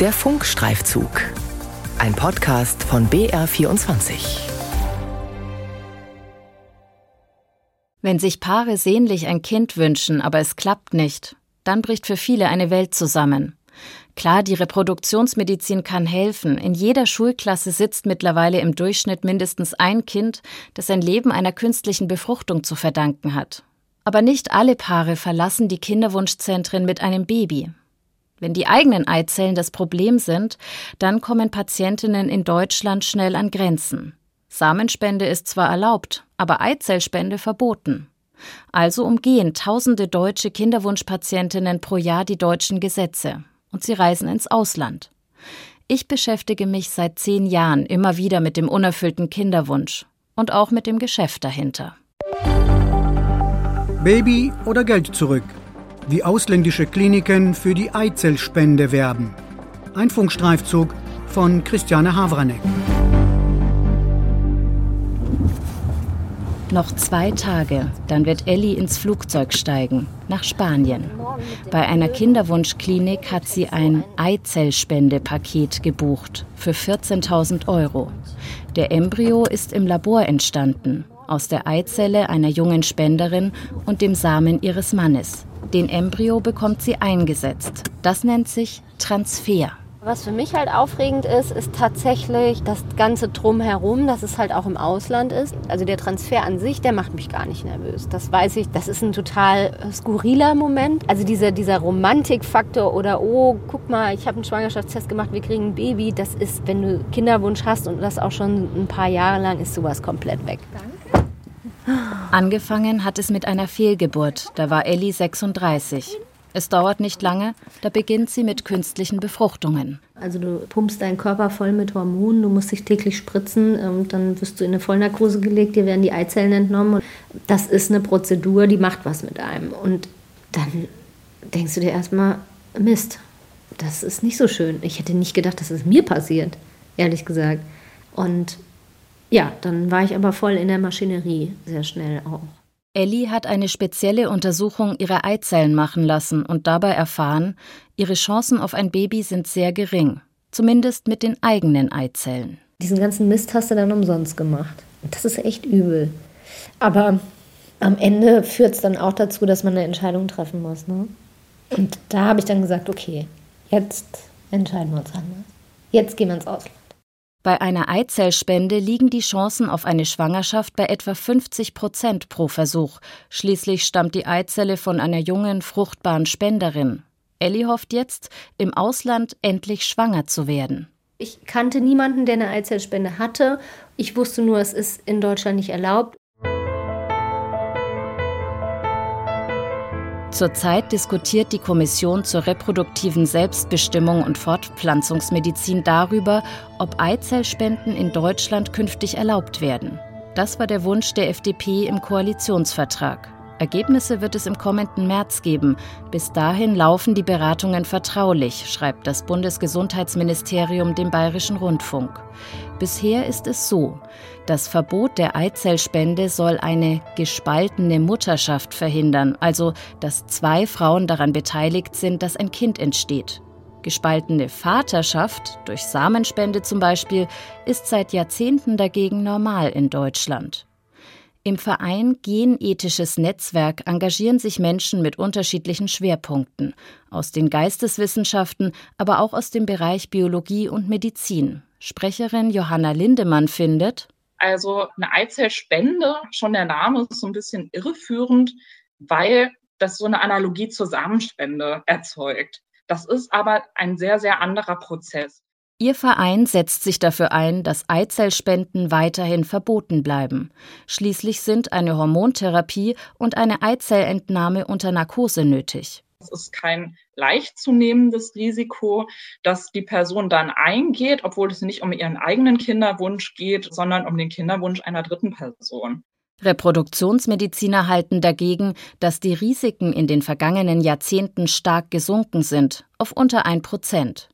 Der Funkstreifzug. Ein Podcast von BR24. Wenn sich Paare sehnlich ein Kind wünschen, aber es klappt nicht, dann bricht für viele eine Welt zusammen. Klar, die Reproduktionsmedizin kann helfen. In jeder Schulklasse sitzt mittlerweile im Durchschnitt mindestens ein Kind, das sein Leben einer künstlichen Befruchtung zu verdanken hat. Aber nicht alle Paare verlassen die Kinderwunschzentren mit einem Baby. Wenn die eigenen Eizellen das Problem sind, dann kommen Patientinnen in Deutschland schnell an Grenzen. Samenspende ist zwar erlaubt, aber Eizellspende verboten. Also umgehen tausende deutsche Kinderwunschpatientinnen pro Jahr die deutschen Gesetze und sie reisen ins Ausland. Ich beschäftige mich seit zehn Jahren immer wieder mit dem unerfüllten Kinderwunsch und auch mit dem Geschäft dahinter. Baby oder Geld zurück wie ausländische Kliniken für die Eizellspende werben. Ein Funkstreifzug von Christiane Havranek. Noch zwei Tage, dann wird Ellie ins Flugzeug steigen, nach Spanien. Bei einer Kinderwunschklinik hat sie ein Eizellspendepaket gebucht für 14.000 Euro. Der Embryo ist im Labor entstanden, aus der Eizelle einer jungen Spenderin und dem Samen ihres Mannes. Den Embryo bekommt sie eingesetzt. Das nennt sich Transfer. Was für mich halt aufregend ist, ist tatsächlich das ganze Drumherum, dass es halt auch im Ausland ist. Also der Transfer an sich, der macht mich gar nicht nervös. Das weiß ich, das ist ein total skurriler Moment. Also dieser, dieser Romantikfaktor oder, oh, guck mal, ich habe einen Schwangerschaftstest gemacht, wir kriegen ein Baby. Das ist, wenn du Kinderwunsch hast und das auch schon ein paar Jahre lang, ist sowas komplett weg. Danke. Angefangen hat es mit einer Fehlgeburt, da war Ellie 36. Es dauert nicht lange, da beginnt sie mit künstlichen Befruchtungen. Also du pumpst deinen Körper voll mit Hormonen, du musst dich täglich spritzen, ähm, dann wirst du in eine Vollnarkose gelegt, dir werden die Eizellen entnommen. Das ist eine Prozedur, die macht was mit einem. Und dann denkst du dir erstmal, Mist, das ist nicht so schön. Ich hätte nicht gedacht, dass es mir passiert, ehrlich gesagt. Und ja, dann war ich aber voll in der Maschinerie, sehr schnell auch. Ellie hat eine spezielle Untersuchung ihrer Eizellen machen lassen und dabei erfahren, ihre Chancen auf ein Baby sind sehr gering, zumindest mit den eigenen Eizellen. Diesen ganzen Mist hast du dann umsonst gemacht. Das ist echt übel. Aber am Ende führt es dann auch dazu, dass man eine Entscheidung treffen muss. Ne? Und da habe ich dann gesagt, okay, jetzt entscheiden wir uns anders. Jetzt gehen wir ins Ausland. Bei einer Eizellspende liegen die Chancen auf eine Schwangerschaft bei etwa 50 Prozent pro Versuch. Schließlich stammt die Eizelle von einer jungen, fruchtbaren Spenderin. Ellie hofft jetzt, im Ausland endlich schwanger zu werden. Ich kannte niemanden, der eine Eizellspende hatte. Ich wusste nur, es ist in Deutschland nicht erlaubt. Zurzeit diskutiert die Kommission zur reproduktiven Selbstbestimmung und Fortpflanzungsmedizin darüber, ob Eizellspenden in Deutschland künftig erlaubt werden. Das war der Wunsch der FDP im Koalitionsvertrag. Ergebnisse wird es im kommenden März geben. Bis dahin laufen die Beratungen vertraulich, schreibt das Bundesgesundheitsministerium dem Bayerischen Rundfunk. Bisher ist es so. Das Verbot der Eizellspende soll eine gespaltene Mutterschaft verhindern, also dass zwei Frauen daran beteiligt sind, dass ein Kind entsteht. Gespaltene Vaterschaft, durch Samenspende zum Beispiel, ist seit Jahrzehnten dagegen normal in Deutschland. Im Verein Genethisches Netzwerk engagieren sich Menschen mit unterschiedlichen Schwerpunkten, aus den Geisteswissenschaften, aber auch aus dem Bereich Biologie und Medizin. Sprecherin Johanna Lindemann findet, also eine Eizellspende, schon der Name ist so ein bisschen irreführend, weil das so eine Analogie zur Samenspende erzeugt. Das ist aber ein sehr, sehr anderer Prozess. Ihr Verein setzt sich dafür ein, dass Eizellspenden weiterhin verboten bleiben. Schließlich sind eine Hormontherapie und eine Eizellentnahme unter Narkose nötig. Es ist kein leicht zunehmendes Risiko, dass die Person dann eingeht, obwohl es nicht um ihren eigenen Kinderwunsch geht, sondern um den Kinderwunsch einer dritten Person. Reproduktionsmediziner halten dagegen, dass die Risiken in den vergangenen Jahrzehnten stark gesunken sind, auf unter ein Prozent.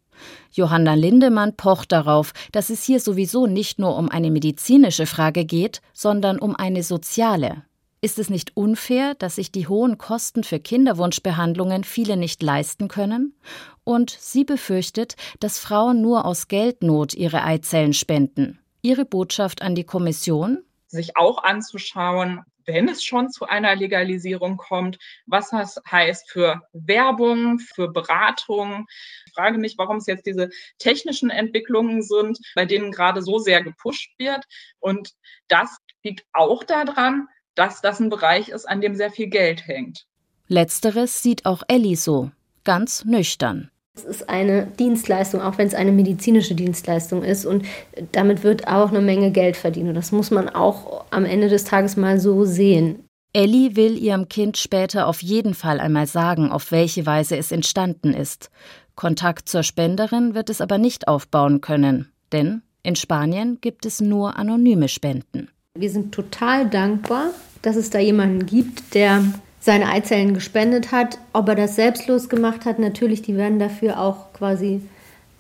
Johanna Lindemann pocht darauf, dass es hier sowieso nicht nur um eine medizinische Frage geht, sondern um eine soziale. Ist es nicht unfair, dass sich die hohen Kosten für Kinderwunschbehandlungen viele nicht leisten können? Und sie befürchtet, dass Frauen nur aus Geldnot ihre Eizellen spenden. Ihre Botschaft an die Kommission? Sich auch anzuschauen, wenn es schon zu einer Legalisierung kommt, was das heißt für Werbung, für Beratung. Ich frage mich, warum es jetzt diese technischen Entwicklungen sind, bei denen gerade so sehr gepusht wird. Und das liegt auch daran, dass das ein Bereich ist, an dem sehr viel Geld hängt. Letzteres sieht auch Ellie so, ganz nüchtern. Es ist eine Dienstleistung, auch wenn es eine medizinische Dienstleistung ist. Und damit wird auch eine Menge Geld verdient. Und das muss man auch am Ende des Tages mal so sehen. Ellie will ihrem Kind später auf jeden Fall einmal sagen, auf welche Weise es entstanden ist. Kontakt zur Spenderin wird es aber nicht aufbauen können, denn in Spanien gibt es nur anonyme Spenden. Wir sind total dankbar, dass es da jemanden gibt, der seine Eizellen gespendet hat. Ob er das selbstlos gemacht hat, natürlich, die werden dafür auch quasi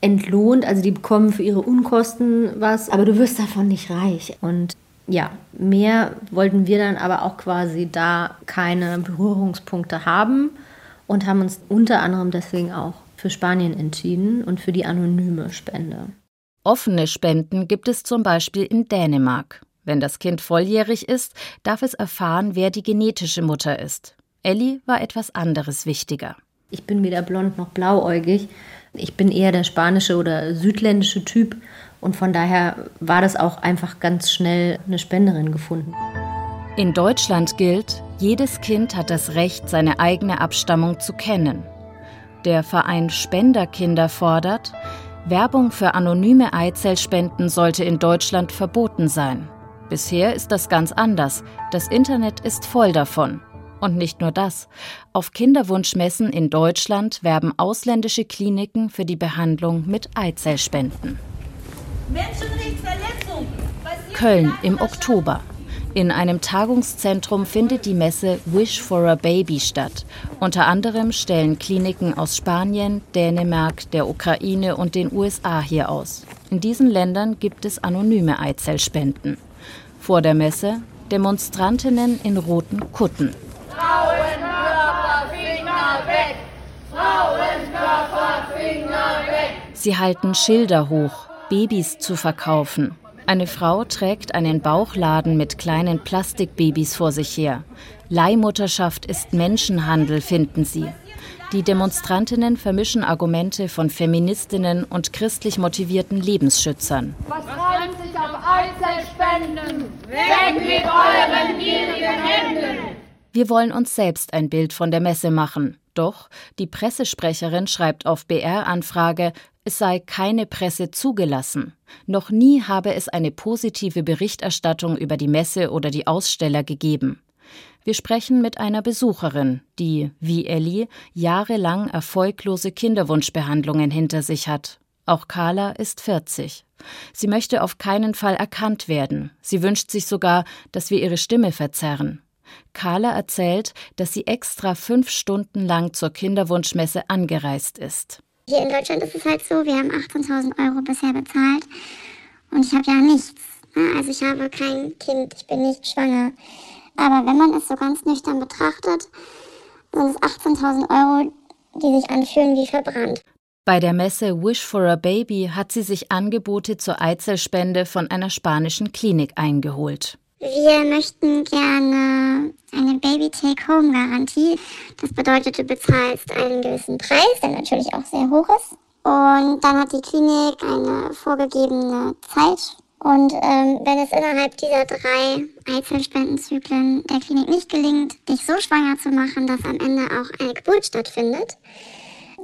entlohnt. Also die bekommen für ihre Unkosten was, aber du wirst davon nicht reich. Und ja, mehr wollten wir dann aber auch quasi da keine Berührungspunkte haben und haben uns unter anderem deswegen auch für Spanien entschieden und für die anonyme Spende. Offene Spenden gibt es zum Beispiel in Dänemark. Wenn das Kind volljährig ist, darf es erfahren, wer die genetische Mutter ist. Ellie war etwas anderes wichtiger. Ich bin weder blond noch blauäugig. Ich bin eher der spanische oder südländische Typ und von daher war das auch einfach ganz schnell eine Spenderin gefunden. In Deutschland gilt, jedes Kind hat das Recht, seine eigene Abstammung zu kennen. Der Verein Spenderkinder fordert, Werbung für anonyme Eizellspenden sollte in Deutschland verboten sein. Bisher ist das ganz anders. Das Internet ist voll davon. Und nicht nur das. Auf Kinderwunschmessen in Deutschland werben ausländische Kliniken für die Behandlung mit Eizellspenden. Köln im Oktober. In einem Tagungszentrum findet die Messe Wish for a Baby statt. Unter anderem stellen Kliniken aus Spanien, Dänemark, der Ukraine und den USA hier aus. In diesen Ländern gibt es anonyme Eizellspenden. Vor der Messe Demonstrantinnen in roten Kutten. Frauenkörper, weg! Frauenkörper, weg! Sie halten Schilder hoch, Babys zu verkaufen. Eine Frau trägt einen Bauchladen mit kleinen Plastikbabys vor sich her. Leihmutterschaft ist Menschenhandel, finden sie. Die Demonstrantinnen vermischen Argumente von Feministinnen und christlich motivierten Lebensschützern. Was Einzelspenden? Weg mit euren gierigen Händen! Wir wollen uns selbst ein Bild von der Messe machen. Doch die Pressesprecherin schreibt auf BR-Anfrage, es sei keine Presse zugelassen. Noch nie habe es eine positive Berichterstattung über die Messe oder die Aussteller gegeben. Wir sprechen mit einer Besucherin, die, wie Ellie, jahrelang erfolglose Kinderwunschbehandlungen hinter sich hat. Auch Carla ist 40. Sie möchte auf keinen Fall erkannt werden. Sie wünscht sich sogar, dass wir ihre Stimme verzerren. Carla erzählt, dass sie extra fünf Stunden lang zur Kinderwunschmesse angereist ist. Hier in Deutschland ist es halt so, wir haben 18.000 Euro bisher bezahlt und ich habe ja nichts. Ne? Also ich habe kein Kind, ich bin nicht schwanger. Aber wenn man es so ganz nüchtern betrachtet, sind es 18.000 Euro, die sich anfühlen wie verbrannt. Bei der Messe Wish for a Baby hat sie sich Angebote zur Eizellspende von einer spanischen Klinik eingeholt. Wir möchten gerne eine Baby-Take-Home-Garantie. Das bedeutet, du bezahlst einen gewissen Preis, der natürlich auch sehr hoch ist. Und dann hat die Klinik eine vorgegebene Zeit und ähm, wenn es innerhalb dieser drei Eizellspendenzyklen der Klinik nicht gelingt, dich so schwanger zu machen, dass am Ende auch eine Geburt stattfindet,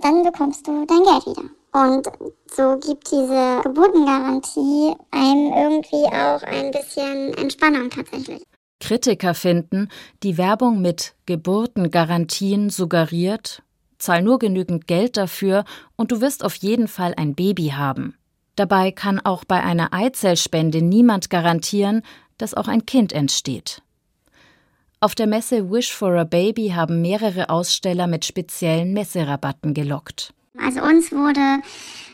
dann bekommst du dein Geld wieder. Und so gibt diese Geburtengarantie einem irgendwie auch ein bisschen Entspannung tatsächlich. Kritiker finden, die Werbung mit Geburtengarantien suggeriert, zahl nur genügend Geld dafür und du wirst auf jeden Fall ein Baby haben. Dabei kann auch bei einer Eizellspende niemand garantieren, dass auch ein Kind entsteht. Auf der Messe Wish for a Baby haben mehrere Aussteller mit speziellen Messerabatten gelockt. Also uns wurde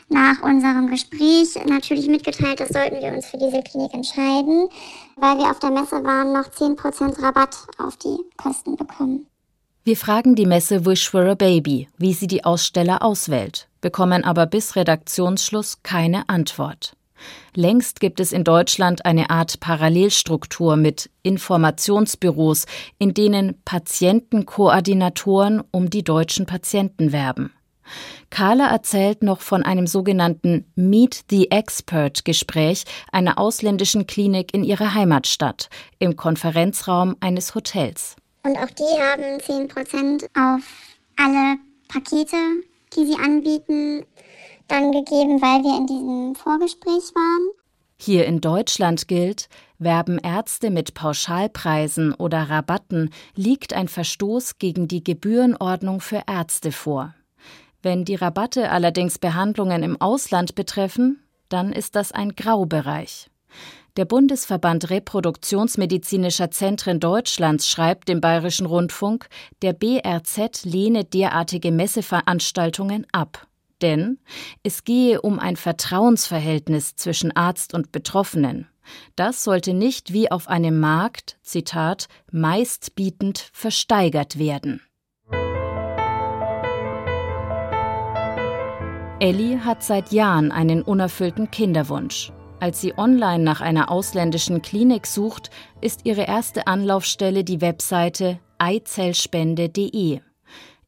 nach unserem Gespräch natürlich mitgeteilt, das sollten wir uns für diese Klinik entscheiden, weil wir auf der Messe waren, noch 10% Rabatt auf die Kosten bekommen. Wir fragen die Messe Wish for a Baby, wie sie die Aussteller auswählt, bekommen aber bis Redaktionsschluss keine Antwort. Längst gibt es in Deutschland eine Art Parallelstruktur mit Informationsbüros, in denen Patientenkoordinatoren um die deutschen Patienten werben. Carla erzählt noch von einem sogenannten Meet the Expert Gespräch einer ausländischen Klinik in ihrer Heimatstadt im Konferenzraum eines Hotels. Und auch die haben 10% auf alle Pakete, die sie anbieten, dann gegeben, weil wir in diesem Vorgespräch waren. Hier in Deutschland gilt, werben Ärzte mit Pauschalpreisen oder Rabatten, liegt ein Verstoß gegen die Gebührenordnung für Ärzte vor. Wenn die Rabatte allerdings Behandlungen im Ausland betreffen, dann ist das ein Graubereich. Der Bundesverband Reproduktionsmedizinischer Zentren Deutschlands schreibt dem Bayerischen Rundfunk, der BRZ lehne derartige Messeveranstaltungen ab. Denn es gehe um ein Vertrauensverhältnis zwischen Arzt und Betroffenen. Das sollte nicht wie auf einem Markt, Zitat, meistbietend versteigert werden. Ellie hat seit Jahren einen unerfüllten Kinderwunsch. Als sie online nach einer ausländischen Klinik sucht, ist ihre erste Anlaufstelle die Webseite eizellspende.de.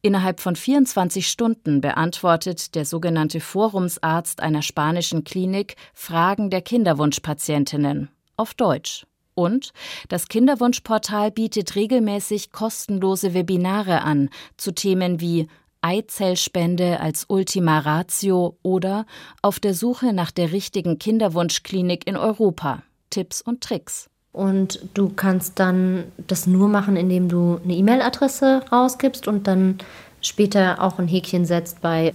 Innerhalb von 24 Stunden beantwortet der sogenannte Forumsarzt einer spanischen Klinik Fragen der Kinderwunschpatientinnen auf Deutsch. Und das Kinderwunschportal bietet regelmäßig kostenlose Webinare an zu Themen wie Eizellspende als Ultima Ratio oder auf der Suche nach der richtigen Kinderwunschklinik in Europa. Tipps und Tricks. Und du kannst dann das nur machen, indem du eine E-Mail-Adresse rausgibst und dann später auch ein Häkchen setzt bei,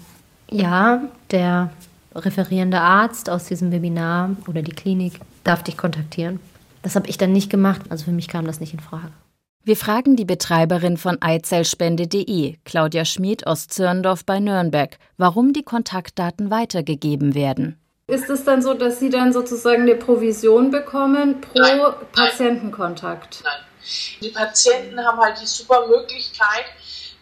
ja, der referierende Arzt aus diesem Webinar oder die Klinik darf dich kontaktieren. Das habe ich dann nicht gemacht, also für mich kam das nicht in Frage. Wir fragen die Betreiberin von eizellspende.de, Claudia Schmid aus Zürndorf bei Nürnberg, warum die Kontaktdaten weitergegeben werden. Ist es dann so, dass Sie dann sozusagen eine Provision bekommen pro nein, Patientenkontakt? Nein. Die Patienten haben halt die super Möglichkeit,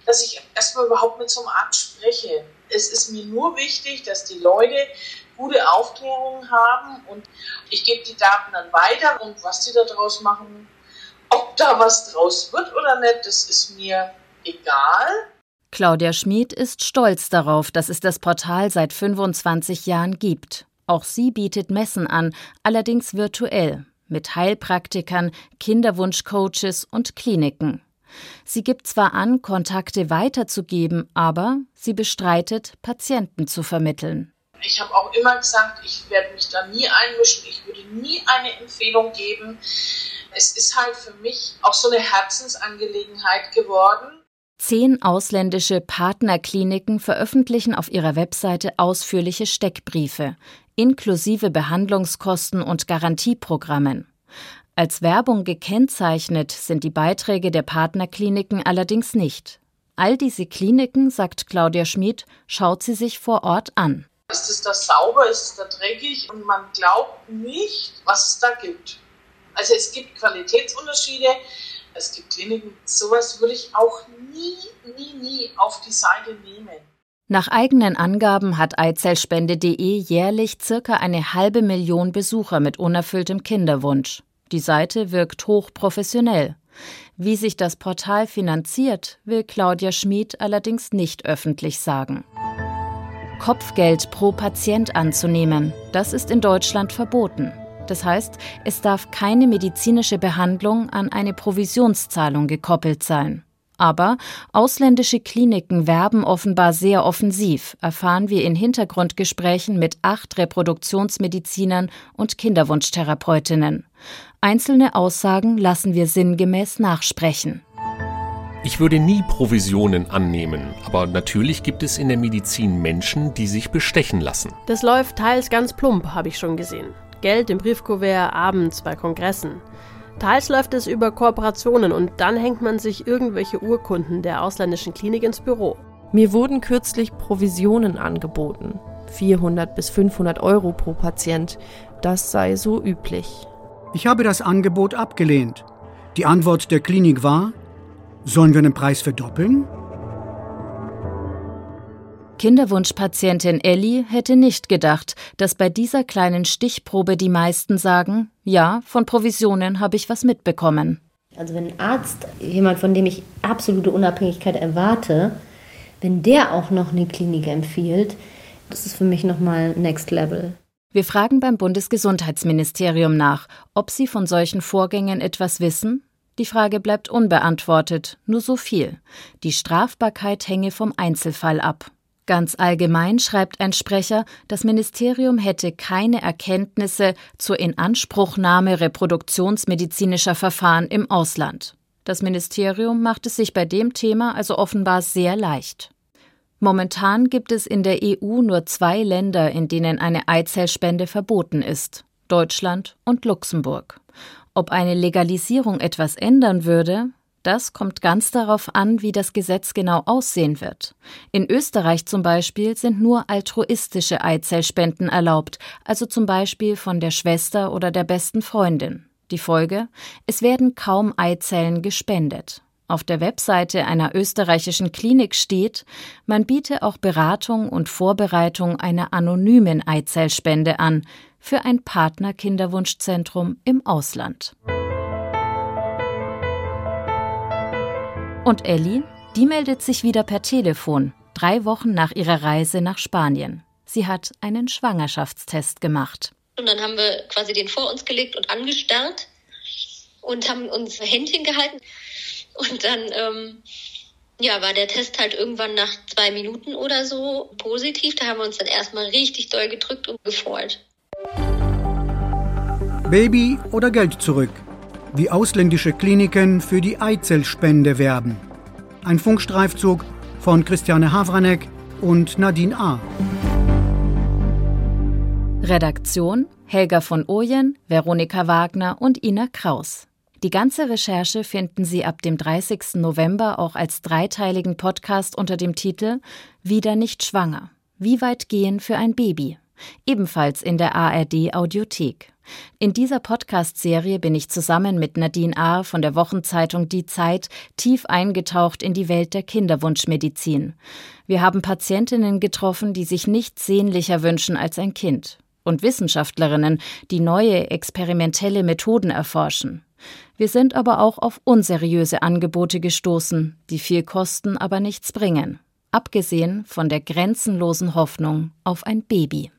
dass ich erstmal überhaupt mit so einem Arzt spreche. Es ist mir nur wichtig, dass die Leute gute Aufklärung haben und ich gebe die Daten dann weiter und was sie daraus machen, ob da was draus wird oder nicht, das ist mir egal. Claudia Schmid ist stolz darauf, dass es das Portal seit 25 Jahren gibt. Auch sie bietet Messen an, allerdings virtuell, mit Heilpraktikern, Kinderwunschcoaches und Kliniken. Sie gibt zwar an, Kontakte weiterzugeben, aber sie bestreitet, Patienten zu vermitteln. Ich habe auch immer gesagt, ich werde mich da nie einmischen, ich würde nie eine Empfehlung geben es ist halt für mich auch so eine Herzensangelegenheit geworden. Zehn ausländische Partnerkliniken veröffentlichen auf ihrer Webseite ausführliche Steckbriefe, inklusive Behandlungskosten und Garantieprogrammen. Als Werbung gekennzeichnet sind die Beiträge der Partnerkliniken allerdings nicht. All diese Kliniken, sagt Claudia Schmid, schaut sie sich vor Ort an. Ist es da sauber, ist es da dreckig und man glaubt nicht, was es da gibt. Also es gibt Qualitätsunterschiede, es gibt Kliniken, sowas würde ich auch nie, nie, nie auf die Seite nehmen. Nach eigenen Angaben hat eizellspende.de jährlich circa eine halbe Million Besucher mit unerfülltem Kinderwunsch. Die Seite wirkt hochprofessionell. Wie sich das Portal finanziert, will Claudia Schmid allerdings nicht öffentlich sagen. Kopfgeld pro Patient anzunehmen, das ist in Deutschland verboten. Das heißt, es darf keine medizinische Behandlung an eine Provisionszahlung gekoppelt sein. Aber ausländische Kliniken werben offenbar sehr offensiv, erfahren wir in Hintergrundgesprächen mit acht Reproduktionsmedizinern und Kinderwunschtherapeutinnen. Einzelne Aussagen lassen wir sinngemäß nachsprechen. Ich würde nie Provisionen annehmen, aber natürlich gibt es in der Medizin Menschen, die sich bestechen lassen. Das läuft teils ganz plump, habe ich schon gesehen. Geld im Briefkuvert abends bei Kongressen. Teils läuft es über Kooperationen und dann hängt man sich irgendwelche Urkunden der ausländischen Klinik ins Büro. Mir wurden kürzlich Provisionen angeboten. 400 bis 500 Euro pro Patient. Das sei so üblich. Ich habe das Angebot abgelehnt. Die Antwort der Klinik war, sollen wir den Preis verdoppeln? Kinderwunschpatientin Ellie hätte nicht gedacht, dass bei dieser kleinen Stichprobe die meisten sagen, ja, von Provisionen habe ich was mitbekommen. Also wenn ein Arzt, jemand, von dem ich absolute Unabhängigkeit erwarte, wenn der auch noch eine Klinik empfiehlt, das ist für mich nochmal Next Level. Wir fragen beim Bundesgesundheitsministerium nach, ob sie von solchen Vorgängen etwas wissen. Die Frage bleibt unbeantwortet, nur so viel. Die Strafbarkeit hänge vom Einzelfall ab. Ganz allgemein schreibt ein Sprecher, das Ministerium hätte keine Erkenntnisse zur Inanspruchnahme reproduktionsmedizinischer Verfahren im Ausland. Das Ministerium macht es sich bei dem Thema also offenbar sehr leicht. Momentan gibt es in der EU nur zwei Länder, in denen eine Eizellspende verboten ist Deutschland und Luxemburg. Ob eine Legalisierung etwas ändern würde, das kommt ganz darauf an, wie das Gesetz genau aussehen wird. In Österreich zum Beispiel sind nur altruistische Eizellspenden erlaubt, also zum Beispiel von der Schwester oder der besten Freundin. Die Folge? Es werden kaum Eizellen gespendet. Auf der Webseite einer österreichischen Klinik steht, man biete auch Beratung und Vorbereitung einer anonymen Eizellspende an für ein Partnerkinderwunschzentrum im Ausland. Und Ellie, die meldet sich wieder per Telefon, drei Wochen nach ihrer Reise nach Spanien. Sie hat einen Schwangerschaftstest gemacht. Und dann haben wir quasi den vor uns gelegt und angestarrt und haben uns Händchen gehalten. Und dann ähm, ja, war der Test halt irgendwann nach zwei Minuten oder so positiv. Da haben wir uns dann erstmal richtig doll gedrückt und gefreut. Baby oder Geld zurück? Wie ausländische Kliniken für die Eizellspende werben. Ein Funkstreifzug von Christiane Havranek und Nadine A. Redaktion Helga von Ojen, Veronika Wagner und Ina Kraus. Die ganze Recherche finden Sie ab dem 30. November auch als dreiteiligen Podcast unter dem Titel Wieder nicht schwanger. Wie weit gehen für ein Baby? Ebenfalls in der ARD Audiothek. In dieser Podcast-Serie bin ich zusammen mit Nadine A. von der Wochenzeitung Die Zeit tief eingetaucht in die Welt der Kinderwunschmedizin. Wir haben Patientinnen getroffen, die sich nichts sehnlicher wünschen als ein Kind. Und Wissenschaftlerinnen, die neue experimentelle Methoden erforschen. Wir sind aber auch auf unseriöse Angebote gestoßen, die viel kosten, aber nichts bringen. Abgesehen von der grenzenlosen Hoffnung auf ein Baby.